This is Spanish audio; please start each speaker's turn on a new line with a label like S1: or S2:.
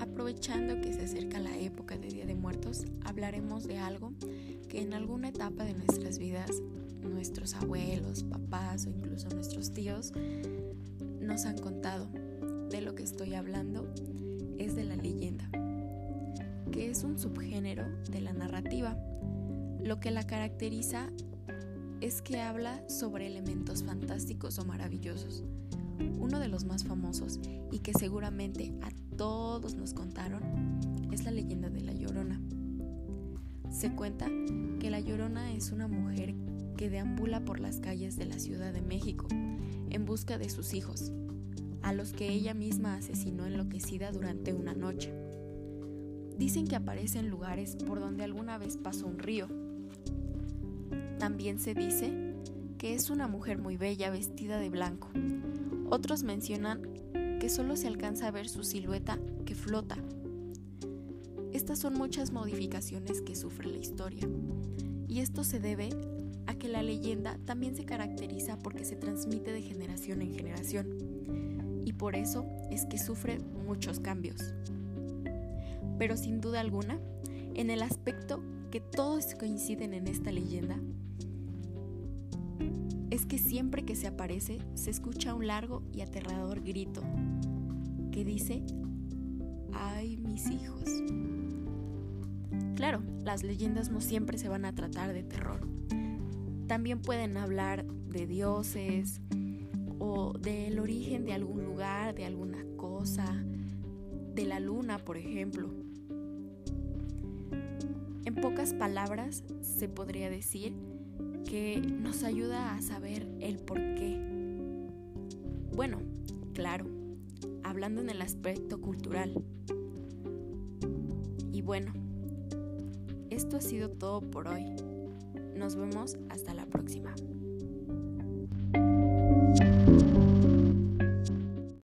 S1: aprovechando que se acerca la época de Día de Muertos, hablaremos de algo que en alguna etapa de nuestras vidas nuestros abuelos, papás o incluso nuestros tíos nos han contado. De lo que estoy hablando es de la leyenda, que es un subgénero de la narrativa. Lo que la caracteriza es que habla sobre elementos fantásticos o maravillosos. Uno de los más famosos y que seguramente a todos nos contaron es la leyenda de la Llorona. Se cuenta que la Llorona es una mujer que deambula por las calles de la Ciudad de México en busca de sus hijos, a los que ella misma asesinó enloquecida durante una noche. Dicen que aparece en lugares por donde alguna vez pasó un río. También se dice que es una mujer muy bella vestida de blanco. Otros mencionan que solo se alcanza a ver su silueta que flota. Estas son muchas modificaciones que sufre la historia, y esto se debe a que la leyenda también se caracteriza porque se transmite de generación en generación y por eso es que sufre muchos cambios. Pero sin duda alguna, en el aspecto que todos coinciden en esta leyenda, es que siempre que se aparece se escucha un largo y aterrador grito que dice, ¡ay mis hijos! Claro, las leyendas no siempre se van a tratar de terror. También pueden hablar de dioses o del origen de algún lugar, de alguna cosa, de la luna, por ejemplo. En pocas palabras, se podría decir que nos ayuda a saber el por qué. Bueno, claro, hablando en el aspecto cultural. Y bueno, esto ha sido todo por hoy. Nos vemos hasta la próxima.